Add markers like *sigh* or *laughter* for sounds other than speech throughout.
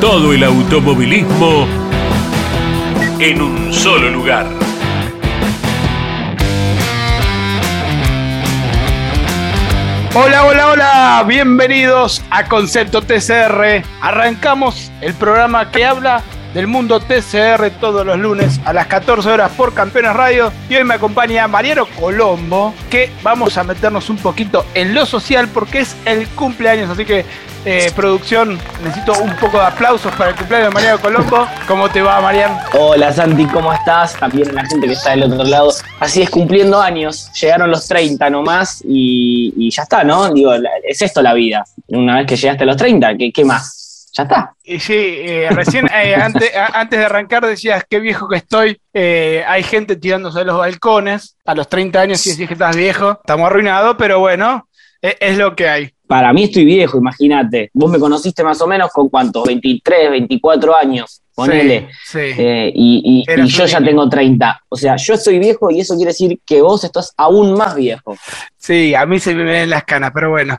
Todo el automovilismo en un solo lugar. Hola, hola, hola, bienvenidos a Concepto TCR. Arrancamos el programa que habla del mundo TCR todos los lunes a las 14 horas por Campeones Radio. Y hoy me acompaña Mariano Colombo, que vamos a meternos un poquito en lo social porque es el cumpleaños, así que eh, producción, necesito un poco de aplausos para el cumpleaños de Mariano Colombo. ¿Cómo te va, Mariano? Hola, Santi, ¿cómo estás? También la gente que está del otro lado. Así es, cumpliendo años. Llegaron los 30 nomás y, y ya está, ¿no? Digo, es esto la vida. Una vez que llegaste a los 30, ¿qué, qué más? Ya está. Y sí, eh, recién eh, *laughs* antes, a- antes de arrancar decías qué viejo que estoy. Eh, hay gente tirándose de los balcones a los 30 años y decís que estás viejo. Estamos arruinados, pero bueno, e- es lo que hay. Para mí estoy viejo, imagínate. Vos me conociste más o menos con cuántos, 23, 24 años, ponele. Sí, sí. Eh, y y- Eras y yo ya tengo 30. O sea, yo estoy viejo y eso quiere decir que vos estás aún más viejo. Sí, a mí se me ven las canas, pero bueno,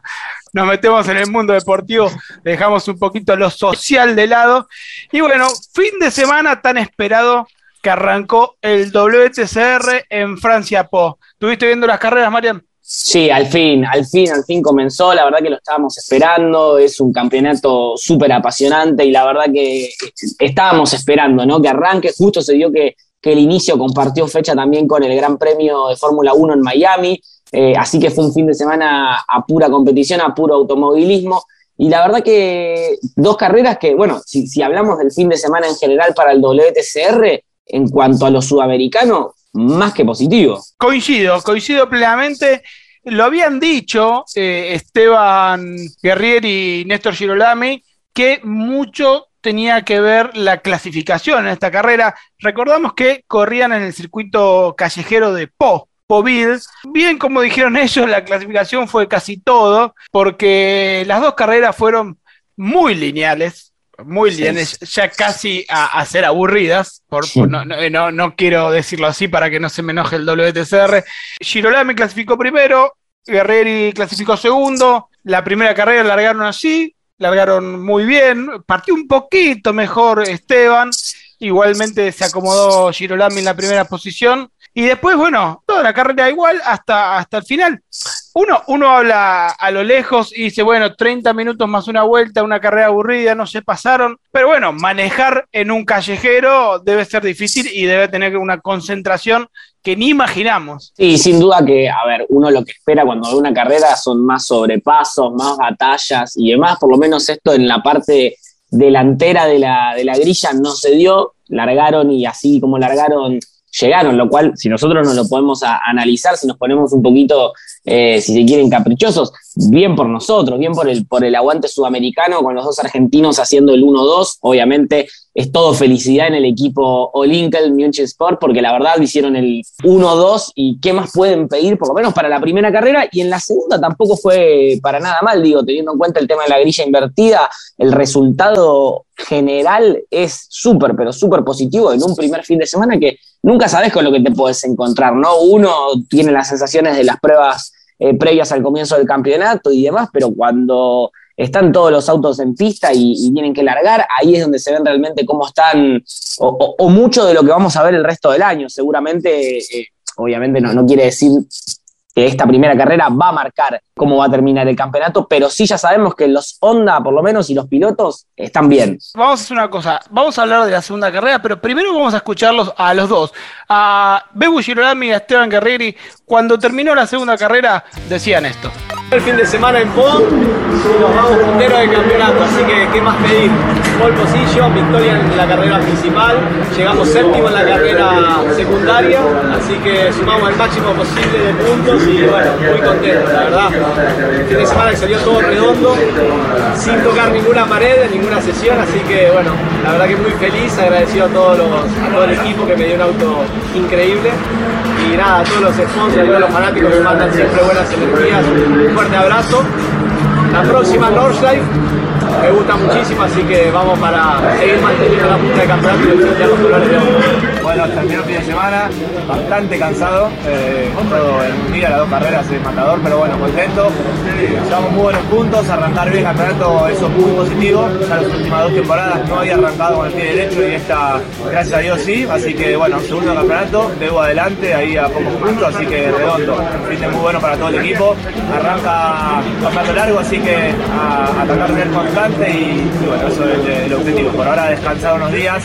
nos metemos en el mundo deportivo, dejamos un poquito lo social de lado. Y bueno, fin de semana tan esperado que arrancó el WTCR en Francia Po. ¿Estuviste viendo las carreras, Marian? Sí, al fin, al fin, al fin comenzó. La verdad que lo estábamos esperando. Es un campeonato súper apasionante y la verdad que estábamos esperando, ¿no? Que arranque. Justo se dio que, que el inicio compartió fecha también con el Gran Premio de Fórmula 1 en Miami. Eh, así que fue un fin de semana a pura competición, a puro automovilismo. Y la verdad que dos carreras que, bueno, si, si hablamos del fin de semana en general para el WTCR, en cuanto a lo sudamericano, más que positivo. Coincido, coincido plenamente. Lo habían dicho eh, Esteban Guerrieri y Néstor Girolami que mucho tenía que ver la clasificación en esta carrera. Recordamos que corrían en el circuito callejero de Po, Poville. Bien, como dijeron ellos, la clasificación fue casi todo, porque las dos carreras fueron muy lineales, muy Sí. lineales, ya casi a, a ser aburridas. Por, Sí. por- no, no, no- no quiero decirlo así para que no se me enoje el WTCR. Girolami clasificó primero, Guerreri clasificó segundo. La primera carrera largaron así, largaron muy bien. Partió un poquito mejor Esteban. Igualmente se acomodó Girolami en la primera posición. Y después, bueno, toda la carrera igual hasta, hasta el final. Uno, uno habla a lo lejos y dice, bueno, 30 minutos más una vuelta, una carrera aburrida, no se pasaron. Pero bueno, manejar en un callejero debe ser difícil y debe tener una concentración que ni imaginamos. Sí, sin duda que, a ver, uno lo que espera cuando ve una carrera son más sobrepasos, más batallas y demás. Por lo menos esto en la parte delantera de la, de la grilla no se dio. Largaron y así como largaron, llegaron, lo cual, si nosotros no lo podemos analizar, si nos ponemos un poquito, eh, si se quieren, caprichosos, bien por nosotros, bien por el, por el aguante sudamericano, con los dos argentinos haciendo el 1-2. Obviamente es todo felicidad en el equipo Olinkel Munich Sport, porque la verdad hicieron el 1-2 y qué más pueden pedir, por lo menos para la primera carrera, y en la segunda tampoco fue para nada mal, digo, teniendo en cuenta el tema de la grilla invertida, el resultado general es súper, pero súper positivo en un primer fin de semana que nunca sabes con lo que te puedes encontrar, ¿no? Uno tiene las sensaciones de las pruebas eh, previas al comienzo del campeonato y demás, pero cuando están todos los autos en pista y, tienen que largar, ahí es donde se ven realmente cómo están, o, mucho de lo que vamos a ver el resto del año. Seguramente, eh, obviamente no, no quiere decir que esta primera carrera va a marcar cómo va a terminar el campeonato, pero sí ya sabemos que los Honda, por lo menos, y los pilotos están bien. Vamos a hacer una cosa, vamos a hablar de la segunda carrera, pero primero vamos a escucharlos a los dos. A Bebu Girolami y a Esteban Guerrieri, cuando terminó la segunda carrera, decían esto. El fin de semana en Po y nos vamos punteros del campeonato, así que qué más pedir. Pole position, victoria en la carrera principal, llegamos séptimo en la carrera secundaria, así que sumamos el máximo posible de puntos y bueno, muy contentos, la verdad. fin de semana que salió todo redondo, sin tocar ninguna pared en ninguna sesión, así que bueno, la verdad que muy feliz, agradecido a, todos los, a todo el equipo que me dio un auto increíble y nada, a todos los sponsors, a todos los fanáticos que mandan siempre buenas energías, un fuerte abrazo. La próxima Northlife me gusta muchísimo, así que vamos para seguir manteniendo la punta de campeonato y los colores de oro. Bueno, terminó el fin de semana, bastante cansado, eh, todo en un día, las dos carreras es matador, pero bueno, contento. Llevamos muy buenos puntos, arrancar bien el campeonato, eso es muy positivo. Ya las últimas dos temporadas no había arrancado con el pie derecho y esta, gracias a Dios, sí. Así que bueno, segundo campeonato, debo adelante, ahí a pocos puntos, así que redondo. Fin de muy bueno para todo el equipo. Arranca campeonato largo, así que a, atacar bien constante y, bueno, eso es el, objetivo. Por ahora descansar unos días,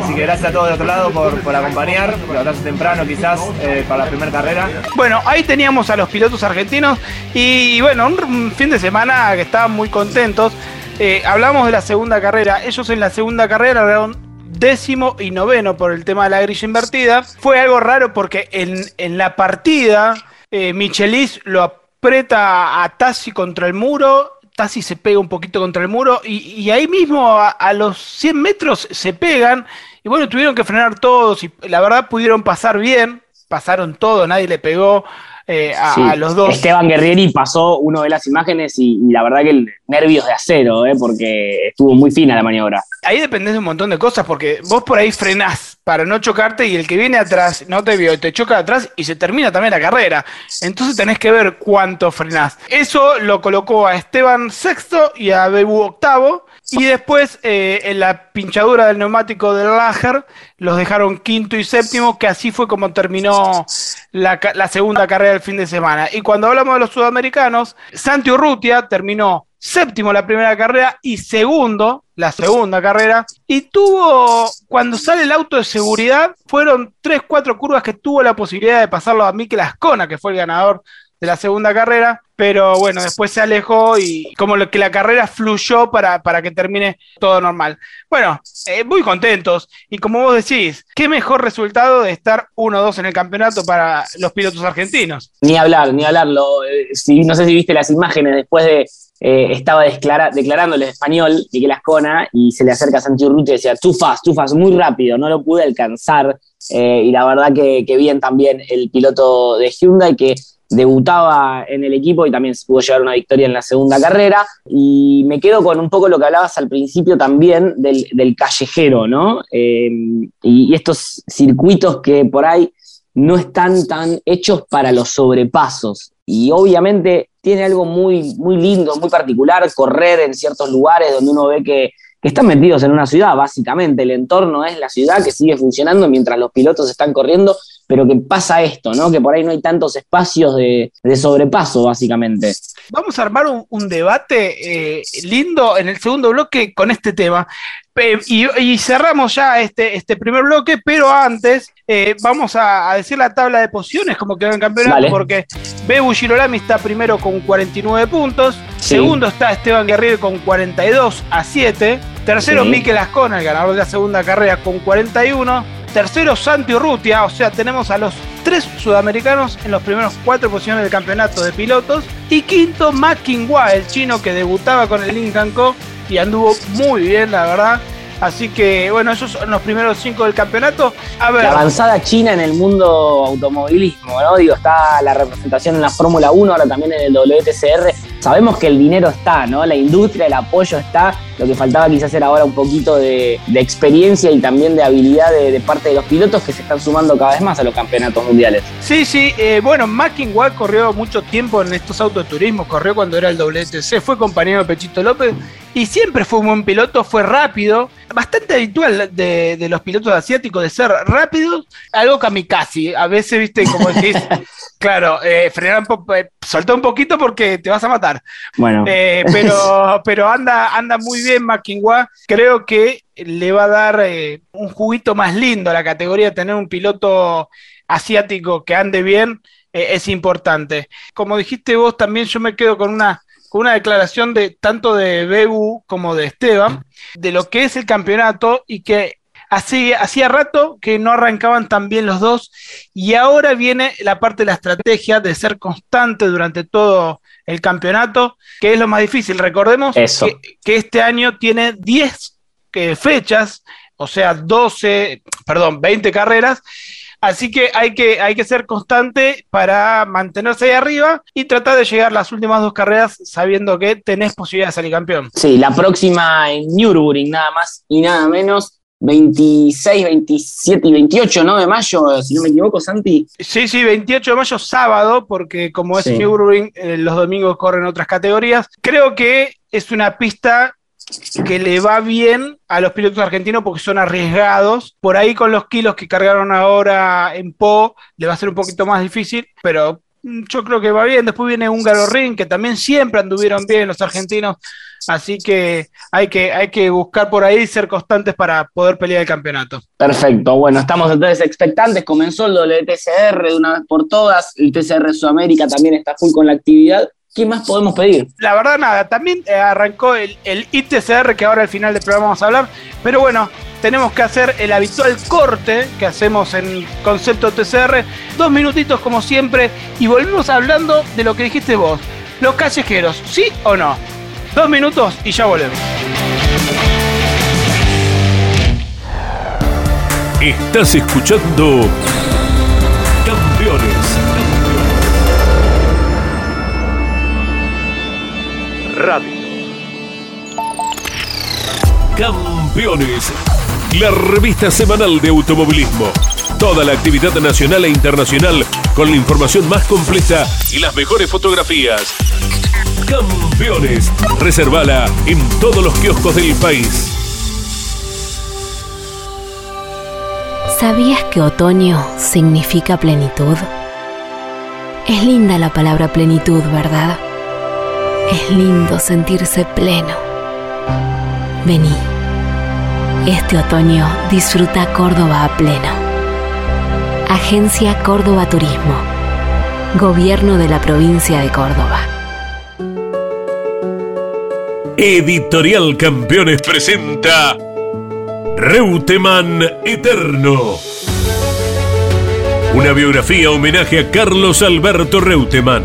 así que gracias a todos de otro lado por acompañar, por levantarse temprano quizás eh, para la primera carrera. Bueno, ahí teníamos a los pilotos argentinos y bueno, un, fin de semana que estaban muy contentos. Eh, hablamos de la segunda carrera. Ellos en la segunda carrera largaron décimo y noveno por el tema de la grilla invertida. Fue algo raro porque en, en la partida eh, Michelis lo aprieta a Tassi contra el muro. Tassi se pega un poquito contra el muro y, ahí mismo a, a los 100 metros se pegan. Y bueno, tuvieron que frenar todos y la verdad pudieron pasar bien. Pasaron todo, nadie le pegó. Eh, a, Sí. a los dos. Esteban Guerrieri pasó uno de las imágenes y, y la verdad que el, nervios de acero, eh, porque estuvo muy fina la maniobra. Ahí dependés de un montón de cosas, porque vos por ahí frenás para no chocarte y el que viene atrás no te vio y te choca atrás y se termina también la carrera. Entonces tenés que ver cuánto frenás. Eso lo colocó a Esteban sexto y a Bebu octavo. Y después eh, en la pinchadura del neumático del Lager los dejaron quinto y séptimo, que así fue como terminó la, segunda carrera del fin de semana. Y cuando hablamos de los sudamericanos, Santi Urrutia terminó séptimo la primera carrera y segundo la segunda carrera. Y tuvo, cuando sale el auto de seguridad, fueron tres, cuatro curvas que tuvo la posibilidad de pasarlo a Mikel Ascona, que fue el ganador de la segunda carrera. Pero bueno, después se alejó y como que la carrera fluyó para, para que termine todo normal. Bueno, eh, muy contentos. Y como vos decís, qué mejor resultado de estar 1-2 en el campeonato para los pilotos argentinos. Ni hablar, ni hablarlo. Eh, si, no sé si viste las imágenes después de. eh, estaba desclara- declarándole español Miguel Ascona y se le acerca Santi Urrutia y decía, too fast, too fast, muy rápido, no lo pude alcanzar. Y la verdad que bien también el piloto de Hyundai que debutaba en el equipo y también se pudo llevar una victoria en la segunda carrera. Y me quedo con un poco lo que hablabas al principio también del, del callejero, ¿no? Eh, y, y estos circuitos que por ahí no están tan hechos para los sobrepasos. Y obviamente tiene algo muy, muy lindo, muy particular, correr en ciertos lugares donde uno ve que, que están metidos en una ciudad, básicamente. El entorno es la ciudad que sigue funcionando mientras los pilotos están corriendo, pero que pasa esto, ¿no? Que por ahí no hay tantos espacios de, de sobrepaso, básicamente. Vamos a armar un, un debate eh, lindo en el segundo bloque con este tema. Y, y cerramos ya este, este primer bloque, pero antes eh, vamos a, a decir la tabla de posiciones como quedó en campeonato, Dale. porque Bebu Girolami está primero con 49 puntos, Sí. segundo está Esteban Guerrero con 42 a 7, tercero Sí. Mikel Ascona, el ganador de la segunda carrera, con 41, tercero Santi Urrutia, o sea, tenemos a los tres sudamericanos en los primeros cuatro posiciones del campeonato de pilotos, y quinto Ma Qinghua, el chino que debutaba con el Lincoln Co. y anduvo muy bien, la verdad. Así que, bueno, esos son los primeros cinco del campeonato. A ver, La avanzada china en el mundo automovilismo, ¿no? Digo, está la representación en la Fórmula 1, ahora también en el WTCR. Sabemos que el dinero está, ¿no? La industria, el apoyo está. Lo que faltaba quizás era ahora un poquito de, de experiencia y también de habilidad de, de parte de los pilotos que se están sumando cada vez más a los campeonatos mundiales. Sí, sí, eh, bueno, Mackinwall corrió mucho tiempo en estos autoturismos, corrió cuando era el WTC, fue compañero de Pechito López y siempre fue un buen piloto, fue rápido, bastante habitual de, de los pilotos asiáticos de ser rápidos, algo kamikaze, a veces, viste, como decís, *laughs* claro, eh, frenar un po- eh, soltá un poquito porque te vas a matar, Bueno, eh, *laughs* pero, pero anda, anda muy bien Mackinwa. Creo que le va a dar eh, un juguito más lindo a la categoría. Tener un piloto asiático que ande bien eh, es importante. Como dijiste vos, también yo me quedo con una, con una declaración de tanto de Bebu como de Esteban, de lo que es el campeonato y que hacía rato que no arrancaban tan bien los dos y ahora viene la parte de la estrategia de ser constante durante todo el campeonato, que es lo más difícil. Recordemos Eso. que, que este año tiene 10 eh, fechas, o sea, 12, perdón, 20 carreras. Así que hay, que hay que ser constante para mantenerse ahí arriba y tratar de llegar las últimas dos carreras sabiendo que tenés posibilidad de salir campeón. Sí, la próxima en Nürburgring, nada más y nada menos. 26, 27 y 28, ¿no? De mayo, si no me equivoco, Santi. Sí, sí, 28 de mayo, sábado, porque como es Sí. Nürburgring, eh, los domingos corren otras categorías. Creo que es una pista que le va bien a los pilotos argentinos porque son arriesgados. Por ahí con los kilos que cargaron ahora en Po, le va a ser un poquito más difícil, pero yo creo que va bien. Después viene Húngaro Ring, que también siempre anduvieron bien los argentinos. Así que hay que, hay que buscar por ahí ser constantes para poder pelear el campeonato. Perfecto, bueno, estamos entonces expectantes. Comenzó el WTCR de una vez por todas. El TCR Sudamérica también está full con la actividad. ¿Qué más podemos pedir? La verdad, nada, también eh, arrancó el, el ITCR, que ahora al final del programa vamos a hablar, pero bueno, tenemos que hacer el habitual corte que hacemos en concepto TCR, dos minutitos como siempre, y volvemos hablando de lo que dijiste vos, los callejeros, ¿sí o no? Dos minutos y ya volvemos. Estás escuchando Radio. Campeones. La revista semanal de automovilismo. Toda la actividad nacional e internacional con la información más completa y las mejores fotografías. Campeones. Reservala en todos los kioscos del país. ¿Sabías que otoño significa plenitud? Es linda la palabra plenitud, ¿verdad? Es lindo sentirse pleno. Vení. Este otoño disfruta Córdoba a pleno. Agencia Córdoba Turismo. Gobierno de la provincia de Córdoba. Editorial Campeones presenta Reutemann Eterno. Una biografía homenaje a Carlos Alberto Reutemann,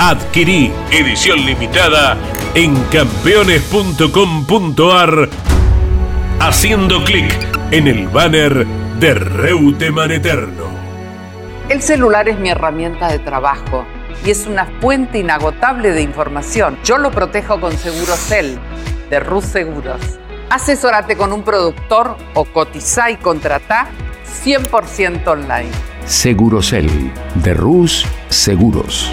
Adquirí edición limitada en campeones.com.ar haciendo clic en el banner de Reutemann Eterno. El celular es mi herramienta de trabajo y es una fuente inagotable de información. Yo lo protejo con Segurocel de Rus Seguros. Asesórate con un productor o cotiza y contrata 100% online. Segurocel de Rus Seguros.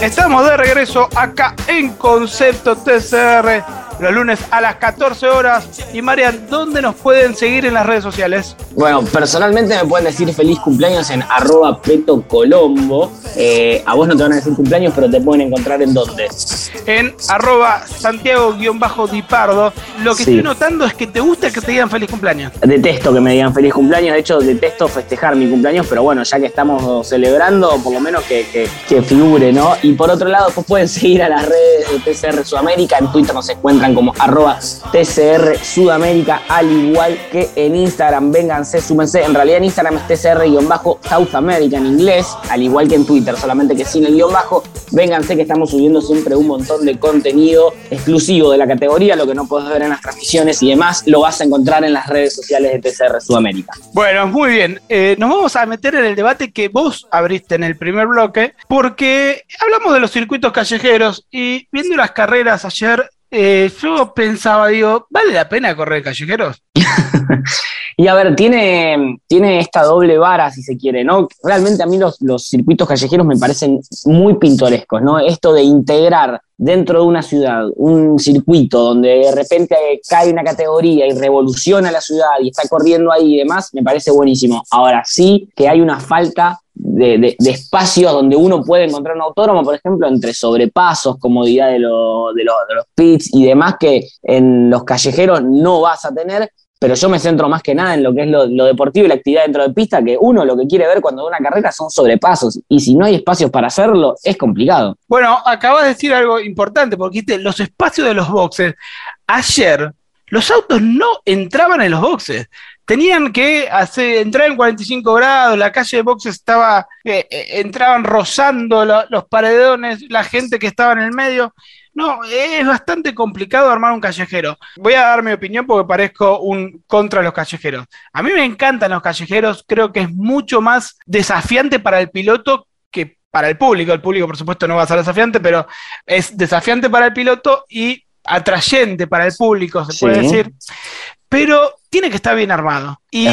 Estamos de regreso acá en Concepto TCR, los lunes a las 14 horas. Y Marian, ¿dónde nos pueden seguir en las redes sociales? Bueno, personalmente me pueden decir feliz cumpleaños en arroba Peto Colombo. Eh, a vos no te van a decir cumpleaños, pero te pueden encontrar en dónde. En arroba Santiago-Dipardo. Lo que Sí. estoy notando es que te gusta que te digan feliz cumpleaños. Detesto que me digan feliz cumpleaños, de hecho detesto festejar mi cumpleaños, pero bueno, ya que estamos celebrando, por lo menos que, que- que figure, ¿no? Y por otro lado, pues pueden *laughs* seguir a las redes de TCR Sudamérica, en Twitter nos encuentran Como arroba TCR Sudamérica, al igual que en Instagram, vénganse, súmense. En realidad en Instagram es TCR-South America en inglés, al igual que en Twitter, solamente que sin el guion bajo. Vénganse que estamos subiendo siempre un montón de contenido exclusivo de la categoría, lo que no puedes ver en las transmisiones y demás, lo vas a encontrar en las redes sociales de TCR Sudamérica. Bueno, muy bien. Eh, nos vamos a meter en el debate que vos abriste en el primer bloque, porque hablamos de los circuitos callejeros y viendo las carreras ayer, eh, yo pensaba, digo, ¿vale la pena correr callejeros? *laughs* y a ver, tiene, tiene esta doble vara, si se quiere, ¿no? Realmente a mí los, los circuitos callejeros me parecen muy pintorescos, ¿no? Esto de integrar dentro de una ciudad un circuito donde de repente cae una categoría y revoluciona la ciudad y está corriendo ahí y demás, me parece buenísimo. Ahora sí que hay una falta de, espacios donde uno puede encontrar un autónomo, por ejemplo, entre sobrepasos, comodidad de, de, los pits y demás que en los callejeros no vas a tener pero yo me centro más que nada en lo que es lo, deportivo y la actividad dentro de pista, que uno lo que quiere ver cuando da una carrera son sobrepasos, y si no hay espacios para hacerlo, es complicado. Bueno, acabas de decir algo importante, porque los espacios de los boxes, ayer los autos no entraban en los boxes, tenían que hacer, entrar en 45 grados, la calle de boxes estaba, eh, eh, entraban rozando los paredones, la gente que estaba en el medio, no, es bastante complicado armar un callejero. Voy a dar mi opinión porque parezco un contra los callejeros. A mí me encantan los callejeros, creo que es mucho más desafiante para el piloto que para el público. El público, por supuesto, no va a ser desafiante, pero es desafiante para el piloto y atrayente para el público, se puede decir pero tiene que estar bien armado. Y,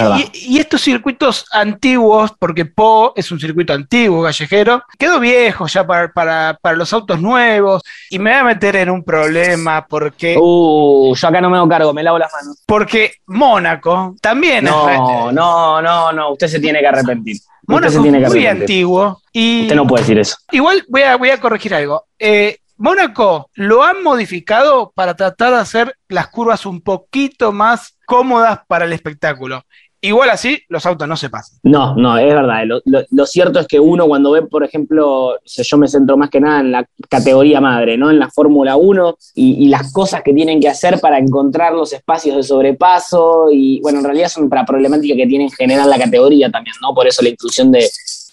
estos circuitos antiguos, porque Po es un circuito antiguo, callejero, quedó viejo ya para, los autos nuevos y me voy a meter en un problema porque... Uh, yo acá no me hago cargo, me lavo las manos. Porque Mónaco también no, es... No, no, no, usted se tiene que arrepentir. Mónaco es muy antiguo y... Usted no puede decir eso. Igual voy a, voy a corregir algo. Eh, Mónaco lo han modificado para tratar de hacer las curvas un poquito más cómodas para el espectáculo. Igual así, los autos no se pasan. No, no, es verdad. Lo, cierto es que uno cuando ve, por ejemplo, yo me centro más que nada en la categoría madre, ¿no? En la Fórmula 1 y, las cosas que tienen que hacer para encontrar los espacios de sobrepaso y, bueno, en realidad son para problemática que tiene en general la categoría también, ¿no? Por eso la inclusión de,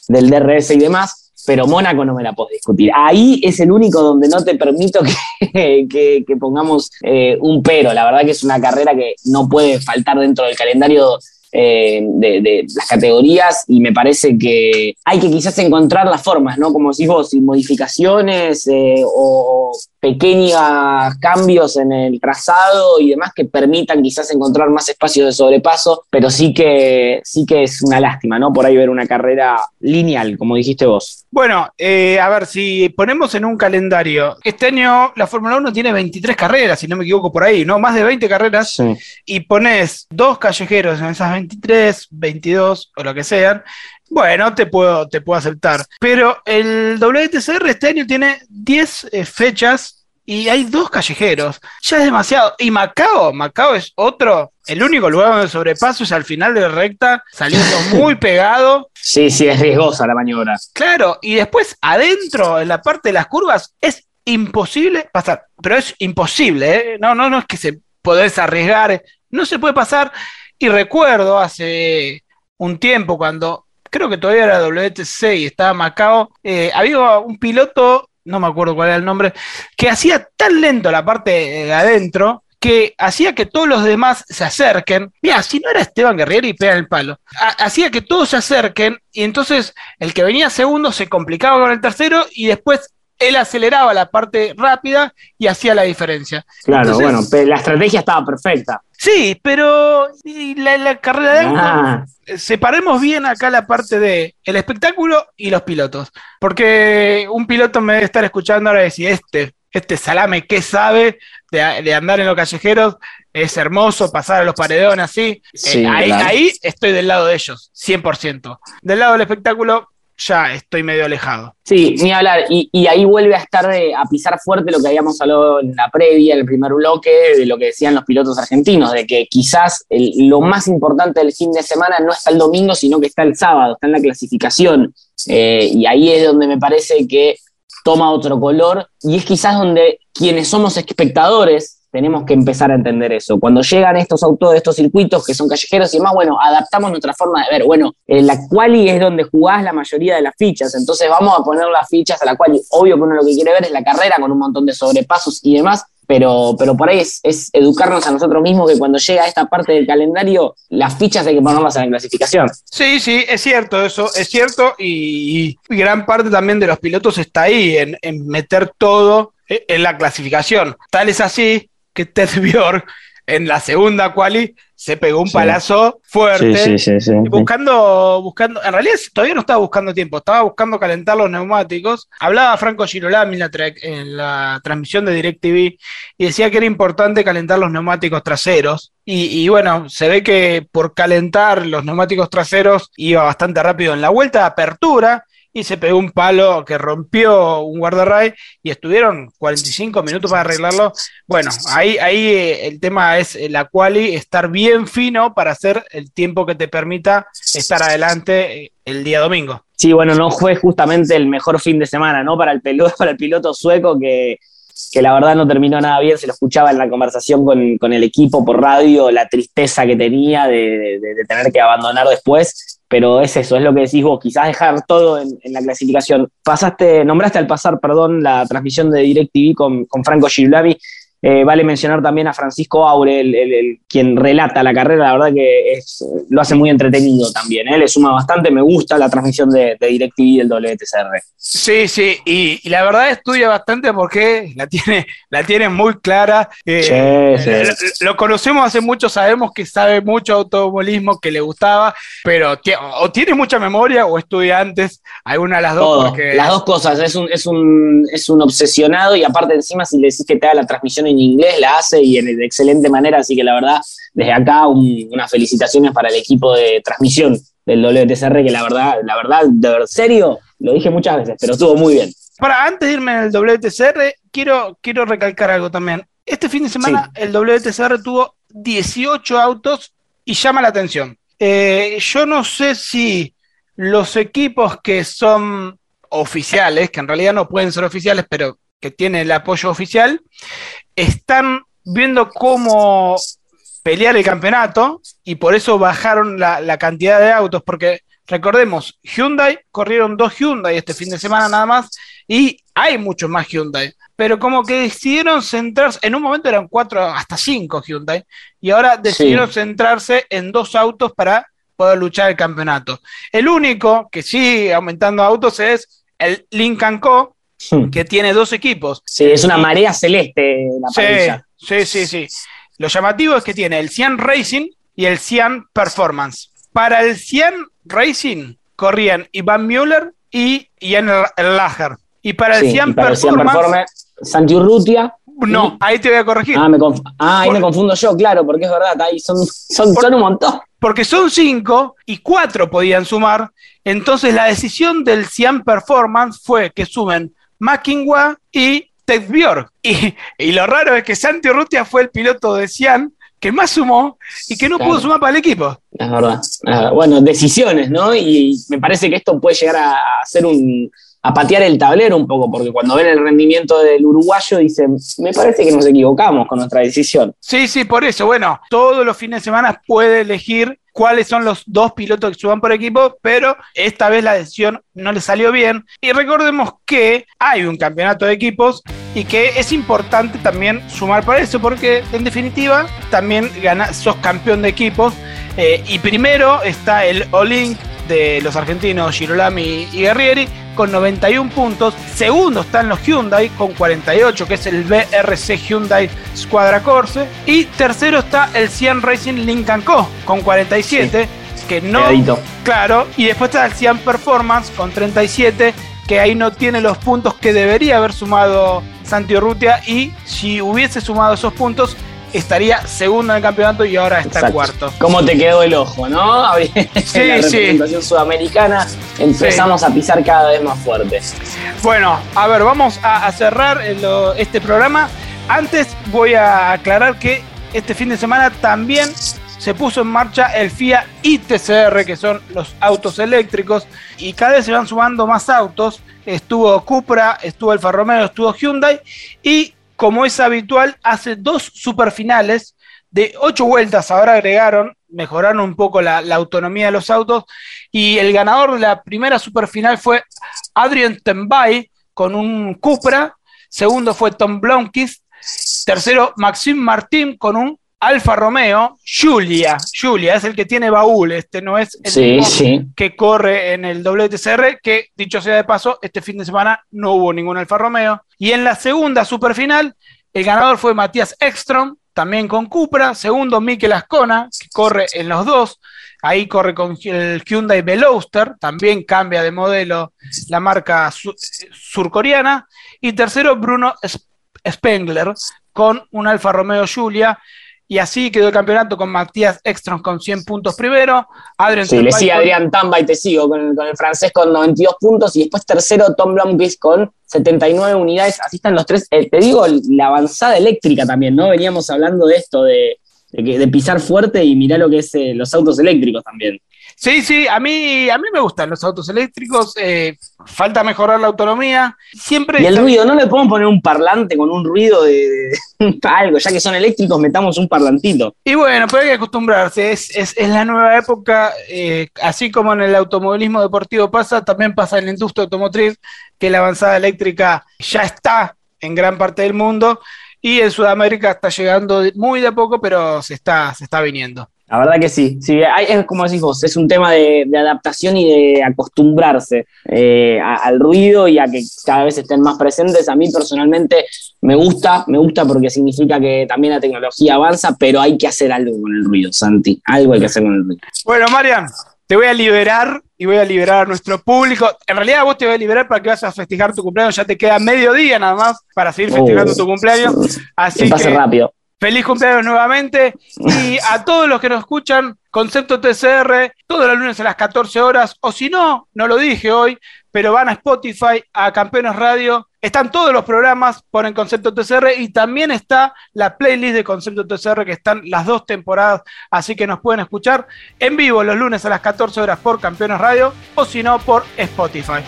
del DRS y demás pero Mónaco no me la puedo discutir. Ahí es el único donde no te permito *laughs* que, pongamos eh, un pero. La verdad que es una carrera que no puede faltar dentro del calendario eh, de, las categorías y me parece que hay que quizás encontrar las formas, ¿no? Como decís vos, modificaciones eh, o pequeños cambios en el trazado y demás que permitan quizás encontrar más espacios de sobrepaso, pero sí que, sí que es una lástima, ¿no? Por ahí ver una carrera lineal, como dijiste vos. Bueno, eh, a ver, si ponemos en un calendario, este año la Fórmula 1 tiene 23 carreras, si no me equivoco por ahí, ¿no? Más de 20 carreras, y pones dos callejeros en esas 23, 22 o lo que sean, bueno, te puedo, te puedo aceptar. Pero el WTCR este año tiene 10 eh, fechas y hay dos callejeros. Ya es demasiado. Y Macao, Macao es otro. El único lugar donde sobrepaso es al final de recta, saliendo *laughs* muy pegado. Sí, sí, es riesgosa la maniobra. Claro, y después adentro, en la parte de las curvas, es imposible pasar. Pero es imposible, ¿eh? No, no, no es que se podés arriesgar, no se puede pasar. Y recuerdo hace un tiempo cuando creo que todavía era WTC y estaba Macao, eh, había un piloto, no me acuerdo cuál era el nombre, que hacía tan lento la parte de adentro que hacía que todos los demás se acerquen. Mira, si no era Esteban Guerrieri, pega el palo. hacía que todos se acerquen y entonces el que venía segundo se complicaba con el tercero y después él aceleraba la parte rápida y hacía la diferencia. Claro, bueno, la estrategia estaba perfecta. Sí, pero la, carrera de ah. separemos bien acá la parte de el espectáculo y los pilotos. Porque un piloto me debe estar escuchando ahora decir, este, este salame, ¿qué sabe de, andar en los callejeros? Es hermoso pasar a los paredones así. Eh, ahí, ahí estoy del lado de ellos, 100%. Del lado del espectáculo, ya estoy medio alejado. Sí, ni hablar. Y, ahí vuelve a estar eh, a pisar fuerte lo que habíamos hablado en la previa, en el primer bloque, de lo que decían los pilotos argentinos, de que quizás lo más importante del fin de semana no está el domingo, sino que está el sábado, está en la clasificación. Eh, y ahí es donde me parece que toma otro color y es quizás donde quienes somos espectadores tenemos que empezar a entender eso. Cuando llegan estos autos de estos circuitos que son callejeros y demás, bueno, adaptamos nuestra forma de ver. Bueno, la quali es donde jugás la mayoría de las fichas, entonces vamos a poner las fichas a la quali. Obvio que uno lo que quiere ver es la carrera con un montón de sobrepasos y demás, pero, pero por ahí es, educarnos a nosotros mismos que cuando llega esta parte del calendario, las fichas hay que ponerlas en la clasificación. Sí, sí, es cierto eso, es cierto, y, gran parte también de los pilotos está ahí, en, en meter todo en la clasificación. Tal es así que Ted Bjork en la segunda quali se pegó un palazo fuerte. buscando, buscando, en realidad todavía no estaba buscando tiempo, estaba buscando calentar los neumáticos. Hablaba Franco Girolami en la, transmisión de DirecTV y decía que era importante calentar los neumáticos traseros. Y, y, bueno, se ve que por calentar los neumáticos traseros iba bastante rápido en la vuelta de apertura y se pegó un palo que rompió un guardarray y estuvieron 45 minutos para arreglarlo. Bueno, ahí, ahí eh, el tema es eh, la quali, estar bien fino para hacer el tiempo que te permita estar adelante eh, el día domingo. Sí, bueno, no fue justamente el mejor fin de semana, ¿no? Para el piloto, *laughs* para el piloto sueco que, que la verdad no terminó nada bien, se lo escuchaba en la conversación con, el equipo por radio, la tristeza que tenía de, de tener que abandonar después pero es eso, es lo que decís vos, quizás dejar todo en, la clasificación. Pasaste, nombraste al pasar, perdón, la transmisión de DirecTV con, con Franco Girulavi, eh, vale mencionar también a Francisco Aure, el, quien relata la carrera, la verdad que es, lo hace muy entretenido también, ¿eh? le suma bastante, me gusta la transmisión de, de DirecTV del WTCR. Sí, sí, y, la verdad estudia bastante porque la tiene, la tiene muy clara. Eh, lo, conocemos hace mucho, sabemos que sabe mucho automovilismo, que le gustaba, pero o tiene mucha memoria o estudia antes, alguna de las dos. Las dos cosas, es un, es, un, es un obsesionado y aparte encima si le decís que te haga la transmisión en en inglés la hace y en de excelente manera, así que la verdad, desde acá unas felicitaciones para el equipo de transmisión del WTCR, que la verdad, la verdad, de verdad, serio, lo dije muchas veces, pero estuvo muy bien. Para antes de irme al WTCR, quiero, quiero recalcar algo también. Este fin de semana el WTCR tuvo 18 autos y llama la atención. Eh, yo no sé si los equipos que son oficiales, que en realidad no pueden ser oficiales, pero que tienen el apoyo oficial, están viendo cómo pelear el campeonato y por eso bajaron la, cantidad de autos, porque recordemos, Hyundai corrieron dos Hyundai este fin de semana nada más y hay muchos más Hyundai, pero como que decidieron centrarse, en un momento eran cuatro hasta cinco Hyundai y ahora decidieron centrarse en dos autos para poder luchar el campeonato. El único que sigue aumentando autos es el Lincoln Co., Hmm. que tiene dos equipos. Sí, es una marea celeste la sí, Sí, sí, sí. Lo llamativo es que tiene el Cian Racing y el Cian Performance. Para el Cian Racing corrían Iván Müller y Ian Lager. Y para el Cian Performance, Santi Urrutia. No, ahí te voy a corregir. Ah, ah ahí me confundo yo, claro, porque es verdad, ahí son, son, son un montón. Porque son cinco y cuatro podían sumar. Entonces la decisión del Cian Performance fue que sumen Makingwa y Ted Bjork. Y, lo raro es que Santi Urrutia fue el piloto de Cian que más sumó y que no pudo sumar para el equipo. Es verdad. Bueno, decisiones, ¿no? Y me parece que esto puede llegar a ser un, a patear el tablero un poco, porque cuando ven el rendimiento del uruguayo dicen, me parece que nos equivocamos con nuestra decisión. Sí, sí, por eso, bueno, todos los fines de semana puede elegir cuáles son los dos pilotos que suban por equipo, pero esta vez la decisión no le salió bien. Y recordemos que hay un campeonato de equipos y que es importante también sumar para eso, porque en definitiva también gana, sos campeón de equipos. Eh, y primero está el Olink de los argentinos Girolami y Guerrieri con 91 puntos. Segundo están los Hyundai con 48, que es el BRC Hyundai Squadra Corse. Y tercero está el Cian Racing Lincoln Co. con 47, que no. Claro, y después está el Cian Performance con 37, que ahí no tiene los puntos que debería haber sumado Santi Urrutia. Y si hubiese sumado esos puntos, estaría segundo en el campeonato y ahora está cuarto. ¿Cómo te quedó el ojo, no? *laughs* Sí, en la representación sudamericana empezamos a pisar cada vez más fuerte. Bueno, a ver, vamos a, cerrar este programa. Antes voy a aclarar que este fin de semana también se puso en marcha el FIA ITCR, que son los autos eléctricos, y cada vez se van sumando más autos. Estuvo Cupra, estuvo el Romeo, estuvo Hyundai, y como es habitual, hace dos superfinales de ocho vueltas. Ahora agregaron, mejoraron un poco la, autonomía de los autos. Y el ganador de la primera superfinal fue Adrian Tembay con un Cupra. Segundo fue Tom Blomqvist. Tercero, Maxime Martín con un Alfa Romeo, Julia, Julia es el que tiene baúl, este no es el Sí, mismo sí. que corre en el WTCR, que dicho sea de paso, este fin de semana no hubo ningún Alfa Romeo. Y en la segunda superfinal, el ganador fue Matías Ekstrom, también con Cupra, segundo Mikel Ascona, que corre en los dos, ahí corre con el Hyundai Veloster, también cambia de modelo la marca su- surcoreana, y tercero Bruno Sp- Spengler con un Alfa Romeo Giulia, y así quedó el campeonato con Matías Ekstrom con 100 puntos primero, Adrian Sí, le Tembay sigue con- Adrián Tamba y te sigo con, el- con el francés con 92 puntos y después tercero Tom Blomqvist con 79 unidades. Así están los tres. Eh, te digo, la avanzada eléctrica también, ¿no? Veníamos hablando de esto, de, de pisar fuerte y mirá lo que es eh, los autos eléctricos también. Sí, sí, a mí, a mí me gustan los autos eléctricos, eh, falta mejorar la autonomía, siempre... Y el ruido, ¿no le podemos poner un parlante con un ruido de, de- *laughs* algo? Ya que son eléctricos, metamos un parlantito. Y bueno, pero hay que acostumbrarse, es, es, es la nueva época, eh, así como en el automovilismo deportivo pasa, también pasa en la industria automotriz, que la avanzada eléctrica ya está en gran parte del mundo y en Sudamérica está llegando muy de a poco, pero se está, se está viniendo. La verdad que sí, sí hay- es como decís vos, es un tema de, de adaptación y de acostumbrarse eh, a- al ruido y a que cada vez estén más presentes. A mí personalmente me gusta, me gusta porque significa que también la tecnología avanza, pero hay que hacer algo con el ruido, Santi, algo hay que hacer con el ruido. Bueno, Marian, te voy a liberar y voy a liberar a nuestro público. En realidad vos te voy a liberar para que vas a festejar tu cumpleaños, ya te queda medio día nada más para seguir festejando Oh. tu cumpleaños. Así Que pase que rápido. Feliz cumpleaños nuevamente. Y a *laughs* todos los que nos escuchan, Concepto TCR, todos los lunes a las 14 horas, o si no, no lo dije hoy, pero van a Spotify, a Campeones Radio. Están todos los programas, ponen Concepto TCR y también está la playlist de Concepto TCR que están las dos temporadas, así que nos pueden escuchar en vivo los lunes a las 14 horas por Campeones Radio o si no por Spotify.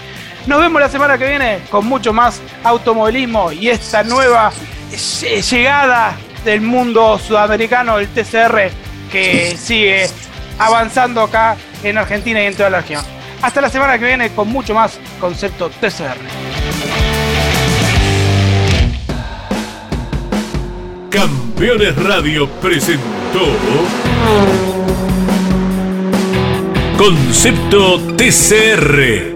Nos vemos la semana que viene con mucho más automovilismo y esta nueva lle- llegada del mundo sudamericano, el TCR, que sigue avanzando acá en Argentina y en toda la región. Hasta la semana que viene con mucho más concepto TCR. Campeones Radio presentó Concepto TCR.